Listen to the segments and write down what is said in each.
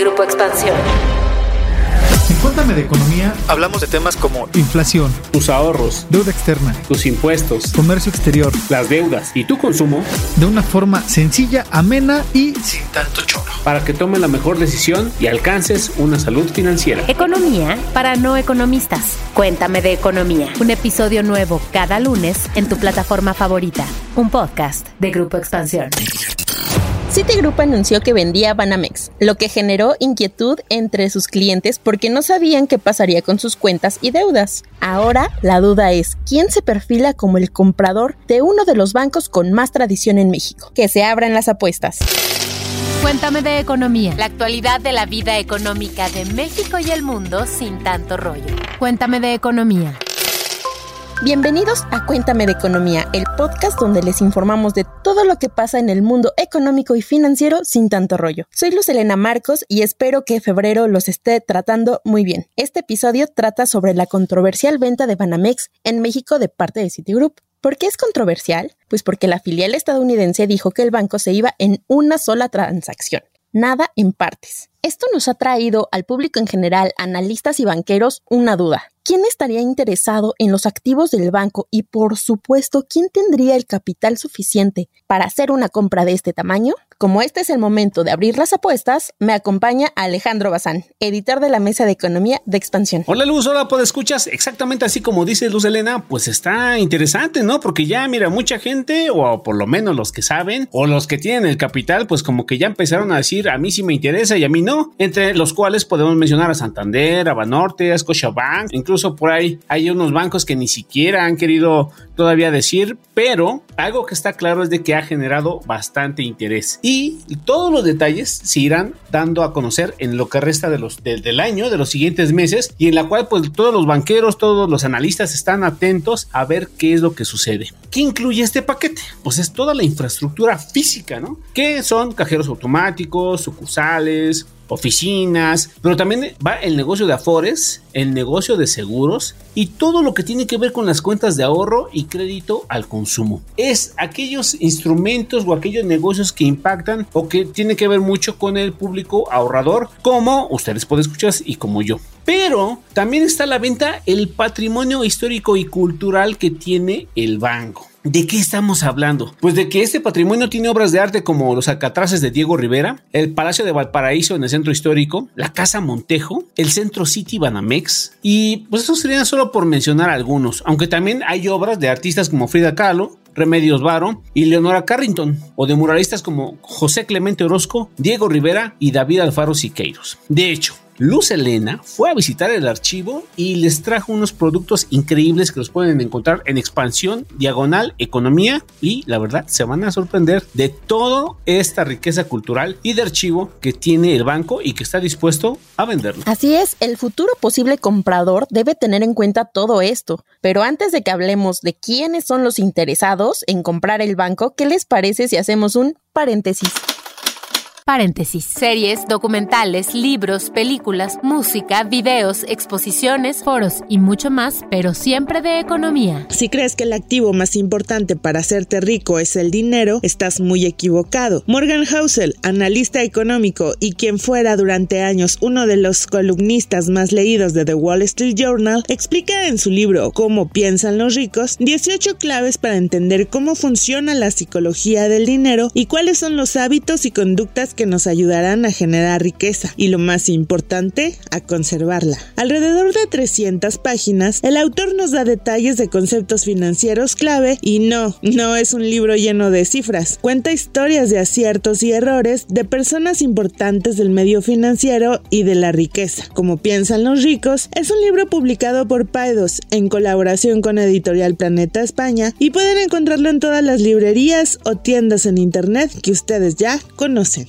Grupo Expansión. En Cuéntame de Economía hablamos de temas como inflación, tus ahorros, deuda externa, tus impuestos, comercio exterior, las deudas y tu consumo de una forma sencilla, amena y sin tanto choro. Para que tomes la mejor decisión y alcances una salud financiera. Economía para no economistas. Cuéntame de Economía. Un episodio nuevo cada lunes en tu plataforma favorita. Un podcast de Grupo Expansión. Citigroup anunció que vendía Banamex, lo que generó inquietud entre sus clientes porque no sabían qué pasaría con sus cuentas y deudas. Ahora la duda es, ¿quién se perfila como el comprador de uno de los bancos con más tradición en México? Que se abran las apuestas. Cuéntame de economía. La actualidad de la vida económica de México y el mundo sin tanto rollo. Cuéntame de economía. Bienvenidos a Cuéntame de Economía, el podcast donde les informamos de todo lo que pasa en el mundo económico y financiero sin tanto rollo. Soy Luz Elena Marcos y espero que febrero los esté tratando muy bien. Este episodio trata sobre la controversial venta de Banamex en México de parte de Citigroup. ¿Por qué es controversial? Pues porque la filial estadounidense dijo que el banco se iba en una sola transacción, nada en partes. Esto nos ha traído al público en general, analistas y banqueros, una duda. ¿Quién estaría interesado en los activos del banco y por supuesto quién tendría el capital suficiente para hacer una compra de este tamaño? Como este es el momento de abrir las apuestas, me acompaña Alejandro Bazán, editor de la Mesa de Economía de Expansión. Hola Luz, hola, pues escuchas exactamente así como dice Luz Elena, pues está interesante, ¿no? Porque ya mira, mucha gente, o por lo menos los que saben, o los que tienen el capital, pues como que ya empezaron a decir, a mí sí me interesa y a mí no, entre los cuales podemos mencionar a Santander, a Banorte, a Scotiabank, incluso por ahí hay unos bancos que ni siquiera han querido todavía decir, pero algo que está claro es de que ha generado bastante interés y todos los detalles se irán dando a conocer en lo que resta de los, del año, de los siguientes meses y en la cual pues todos los banqueros, todos los analistas están atentos a ver qué es lo que sucede. ¿Qué incluye este paquete? Pues es toda la infraestructura física, ¿no? Que son cajeros automáticos, sucursales, oficinas, pero también va el negocio de afores, el negocio de seguros y todo lo que tiene que ver con las cuentas de ahorro y crédito al consumo. Es aquellos instrumentos o aquellos negocios que impactan o que tienen que ver mucho con el público ahorrador, como ustedes pueden escuchar y como yo. Pero también está a la venta el patrimonio histórico y cultural que tiene el banco. ¿De qué estamos hablando? Pues de que este patrimonio tiene obras de arte como los alcatraces de Diego Rivera, el Palacio de Valparaíso en el centro histórico, la Casa Montejo, el Centro City Banamex y pues eso serían solo por mencionar algunos, aunque también hay obras de artistas como Frida Kahlo, Remedios Varo y Leonora Carrington, o de muralistas como José Clemente Orozco, Diego Rivera y David Alfaro Siqueiros. De hecho, Luz Elena fue a visitar el archivo y les trajo unos productos increíbles que los pueden encontrar en expansión, diagonal, economía y la verdad se van a sorprender de toda esta riqueza cultural y de archivo que tiene el banco y que está dispuesto a venderlo. Así es, el futuro posible comprador debe tener en cuenta todo esto. Pero antes de que hablemos de quiénes son los interesados en comprar el banco, ¿qué les parece si hacemos un paréntesis? Paréntesis. Series, documentales, libros, películas, música, videos, exposiciones, foros y mucho más, pero siempre de economía. Si crees que el activo más importante para hacerte rico es el dinero, estás muy equivocado. Morgan Housel, analista económico y quien fuera durante años uno de los columnistas más leídos de The Wall Street Journal, explica en su libro Cómo piensan los ricos 18 claves para entender cómo funciona la psicología del dinero y cuáles son los hábitos y conductas nos ayudarán a generar riqueza y lo más importante, a conservarla. Alrededor de 300 páginas, el autor nos da detalles de conceptos financieros clave y no, no es un libro lleno de cifras. Cuenta historias de aciertos y errores de personas importantes del medio financiero y de la riqueza. Como piensan los ricos, es un libro publicado por Paidos en colaboración con Editorial Planeta España y pueden encontrarlo en todas las librerías o tiendas en internet que ustedes ya conocen.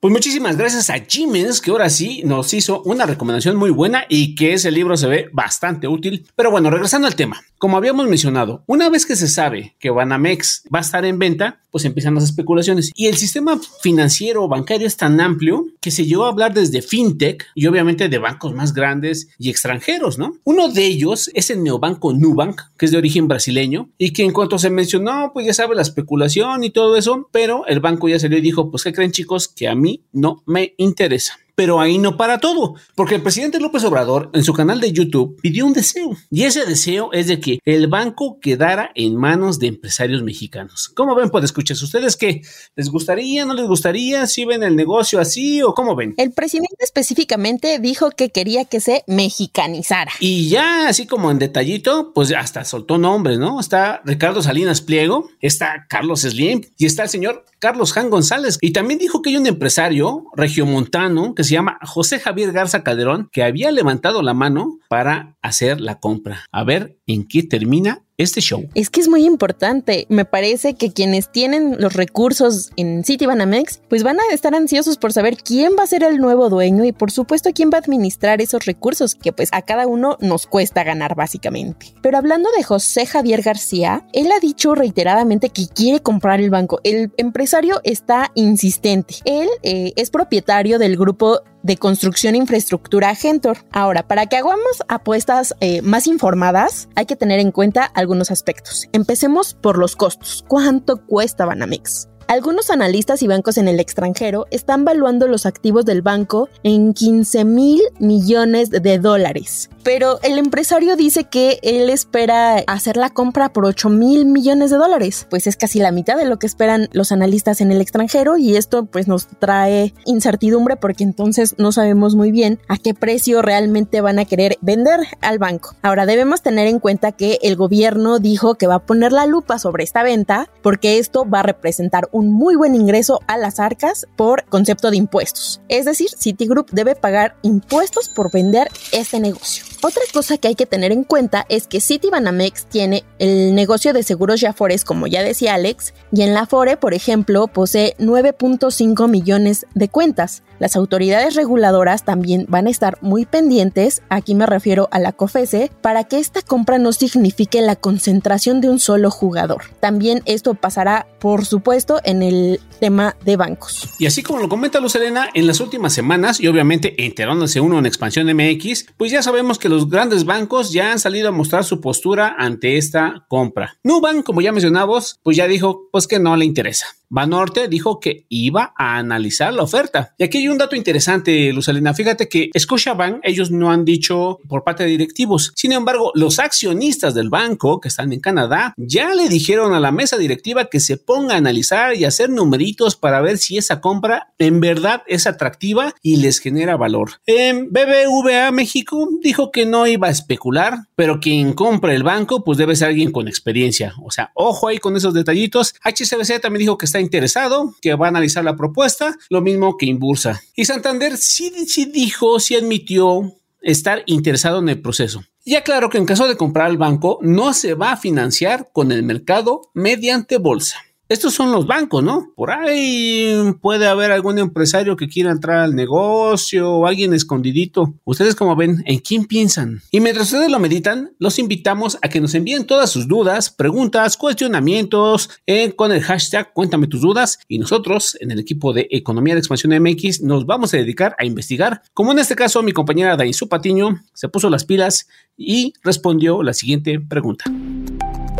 Pues muchísimas gracias a Jiménez, que ahora sí nos hizo una recomendación muy buena y que ese libro se ve bastante útil. Pero bueno, regresando al tema, como habíamos mencionado, una vez que se sabe que Banamex va a estar en venta, pues empiezan las especulaciones. Y el sistema financiero bancario es tan amplio que se llegó a hablar desde fintech y obviamente de bancos más grandes y extranjeros, ¿no? Uno de ellos es el neobanco Nubank, que es de origen brasileño y que en cuanto se mencionó, pues ya sabe la especulación y todo eso, pero el banco ya salió y dijo, pues ¿qué creen chicos? Que a mí no me interesa. Pero ahí no para todo, porque el presidente López Obrador en su canal de YouTube pidió un deseo, y ese deseo es de que el banco quedara en manos de empresarios mexicanos. ¿Cómo ven? Pues escuchas, ¿ustedes qué? ¿Les gustaría, no les gustaría? ¿Si ven el negocio así o cómo ven? El presidente específicamente dijo que quería que se mexicanizara. Y ya así como en detallito, pues hasta soltó nombres, ¿no? Está Ricardo Salinas Pliego, está Carlos Slim y está el señor Carlos Jan González. Y también dijo que hay un empresario regiomontano que se llama José Javier Garza Calderón, que había levantado la mano para hacer la compra. A ver en qué termina este show. Es que es muy importante. Me parece que quienes tienen los recursos en Citibanamex, pues van a estar ansiosos por saber quién va a ser el nuevo dueño y por supuesto quién va a administrar esos recursos que pues a cada uno nos cuesta ganar básicamente. Pero hablando de José Javier García, él ha dicho reiteradamente que quiere comprar el banco. El empresario está insistente. Él eh, es propietario del grupo de construcción e infraestructura Gentor. Ahora, para que hagamos apuestas eh, más informadas, hay que tener en cuenta algunos aspectos. Empecemos por los costos. ¿Cuánto cuesta Banamex? Algunos analistas y bancos en el extranjero están valuando los activos del banco en 15 mil millones de dólares. Pero el empresario dice que él espera hacer la compra por 8 mil millones de dólares. Pues es casi la mitad de lo que esperan los analistas en el extranjero y esto pues nos trae incertidumbre porque entonces no sabemos muy bien a qué precio realmente van a querer vender al banco. Ahora debemos tener en cuenta que el gobierno dijo que va a poner la lupa sobre esta venta porque esto va a representar muy buen ingreso a las arcas por concepto de impuestos. Es decir, Citigroup debe pagar impuestos por vender este negocio. Otra cosa que hay que tener en cuenta es que Citibanamex tiene el negocio de seguros Yafores, como ya decía Alex, y en la Afore, por ejemplo, posee 9.5 millones de cuentas. Las autoridades reguladoras también van a estar muy pendientes, aquí me refiero a la COFESE, para que esta compra no signifique la concentración de un solo jugador. También esto pasará, por supuesto, en el tema de bancos. Y así como lo comenta Luz Elena, en las últimas semanas, y obviamente enterándose uno en Expansión MX, pues ya sabemos que los grandes bancos ya han salido a mostrar su postura ante esta compra. Nubank, como ya mencionamos, pues ya dijo pues que no le interesa. Banorte dijo que iba a analizar la oferta. Y aquí hay un dato interesante, Luzalina. Fíjate que Scotiabank, ellos no han dicho por parte de directivos. Sin embargo, los accionistas del banco que están en Canadá ya le dijeron a la mesa directiva que se ponga a analizar y hacer numeritos para ver si esa compra en verdad es atractiva y les genera valor. En BBVA México dijo que no iba a especular, pero quien compra el banco pues debe ser alguien con experiencia. O sea, ojo ahí con esos detallitos. HCBC también dijo que está interesado, que va a analizar la propuesta, lo mismo que Inbursa. Y Santander sí, sí dijo, sí admitió estar interesado en el proceso. Ya claro que en caso de comprar el banco, no se va a financiar con el mercado mediante bolsa. Estos son los bancos, ¿no? Por ahí puede haber algún empresario que quiera entrar al negocio o alguien escondidito. Ustedes como ven, ¿en quién piensan? Y mientras ustedes lo meditan, los invitamos a que nos envíen todas sus dudas, preguntas, cuestionamientos eh, con el hashtag Cuéntame tus dudas y nosotros en el equipo de Economía de Expansión MX nos vamos a dedicar a investigar. Como en este caso mi compañera Dainzu Patiño se puso las pilas y respondió la siguiente pregunta.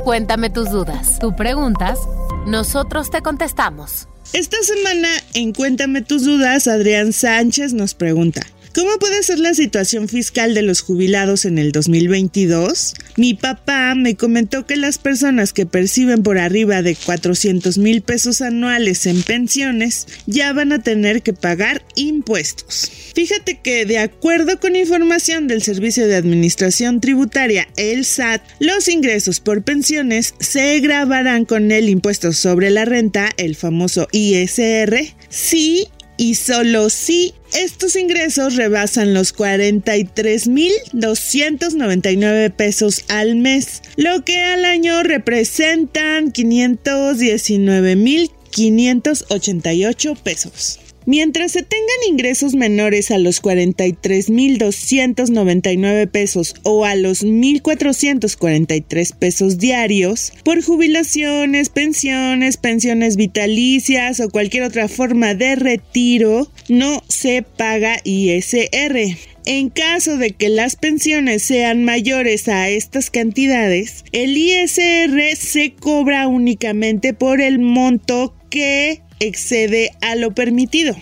Cuéntame tus dudas. Tú preguntas nosotros te contestamos. Esta semana en Cuéntame tus dudas, Adrián Sánchez nos pregunta, ¿Cómo puede ser la situación fiscal de los jubilados en el 2022? Mi papá me comentó que las personas que perciben por arriba de 400 mil pesos anuales en pensiones ya van a tener que pagar impuestos. Fíjate que de acuerdo con información del Servicio de Administración Tributaria, el SAT, los ingresos por pensiones se grabarán con el impuesto sobre la renta, el famoso ISR, si y solo si estos ingresos rebasan los 43.299 pesos al mes, lo que al año representan 519.588 pesos. Mientras se tengan ingresos menores a los 43.299 pesos o a los 1.443 pesos diarios, por jubilaciones, pensiones, pensiones vitalicias o cualquier otra forma de retiro, no se paga ISR. En caso de que las pensiones sean mayores a estas cantidades, el ISR se cobra únicamente por el monto que excede a lo permitido.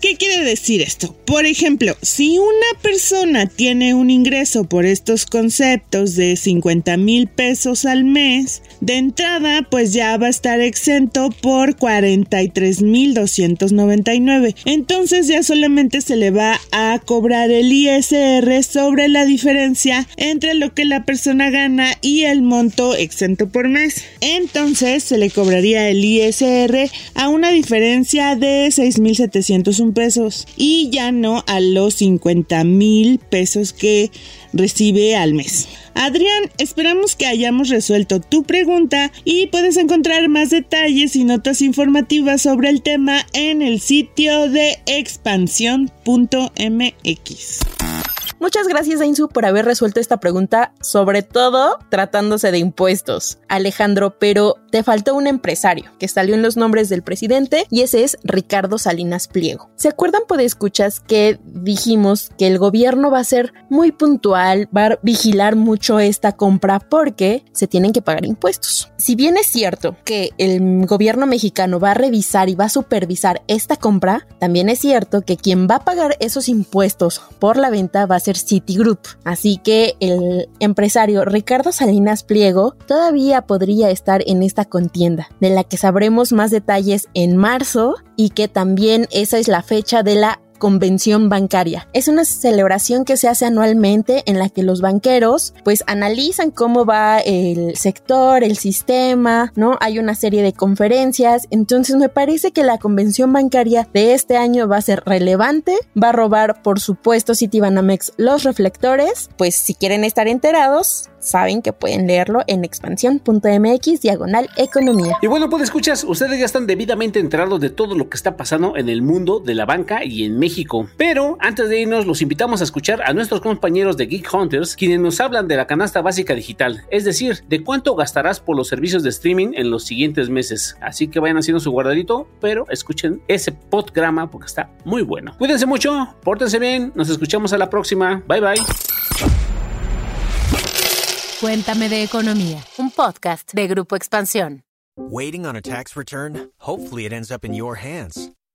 ¿Qué quiere decir esto? Por ejemplo, si una persona tiene un ingreso por estos conceptos de 50 mil pesos al mes, de entrada pues ya va a estar exento por 43 mil 299. Entonces ya solamente se le va a cobrar el ISR sobre la diferencia entre lo que la persona gana y el monto exento por mes. Entonces se le cobraría el ISR a una diferencia de 6.701 pesos y ya no a los 50 mil pesos que recibe al mes. Adrián, esperamos que hayamos resuelto tu pregunta y puedes encontrar más detalles y notas informativas sobre el tema en el sitio de expansión.mx. Muchas gracias, Ainsu, por haber resuelto esta pregunta, sobre todo tratándose de impuestos. Alejandro, pero te faltó un empresario que salió en los nombres del presidente y ese es Ricardo Salinas Pliego. ¿Se acuerdan, por escuchas, que dijimos que el gobierno va a ser muy puntual, va a vigilar mucho esta compra porque se tienen que pagar impuestos? Si bien es cierto que el gobierno mexicano va a revisar y va a supervisar esta compra, también es cierto que quien va a pagar esos impuestos por la venta va a Citigroup. Así que el empresario Ricardo Salinas Pliego todavía podría estar en esta contienda, de la que sabremos más detalles en marzo y que también esa es la fecha de la convención bancaria. Es una celebración que se hace anualmente en la que los banqueros pues analizan cómo va el sector, el sistema, ¿no? Hay una serie de conferencias, entonces me parece que la convención bancaria de este año va a ser relevante, va a robar por supuesto Citibanamex los reflectores, pues si quieren estar enterados, saben que pueden leerlo en expansión.mx diagonal economía. Y bueno, pues escuchas, ustedes ya están debidamente enterados de todo lo que está pasando en el mundo de la banca y en México. Pero antes de irnos, los invitamos a escuchar a nuestros compañeros de Geek Hunters, quienes nos hablan de la canasta básica digital, es decir, de cuánto gastarás por los servicios de streaming en los siguientes meses. Así que vayan haciendo su guardadito, pero escuchen ese podgrama porque está muy bueno. Cuídense mucho, pórtense bien, nos escuchamos a la próxima. Bye bye. Cuéntame de Economía, un podcast de Grupo Expansión. Waiting on a tax return? Hopefully it ends up in your hands.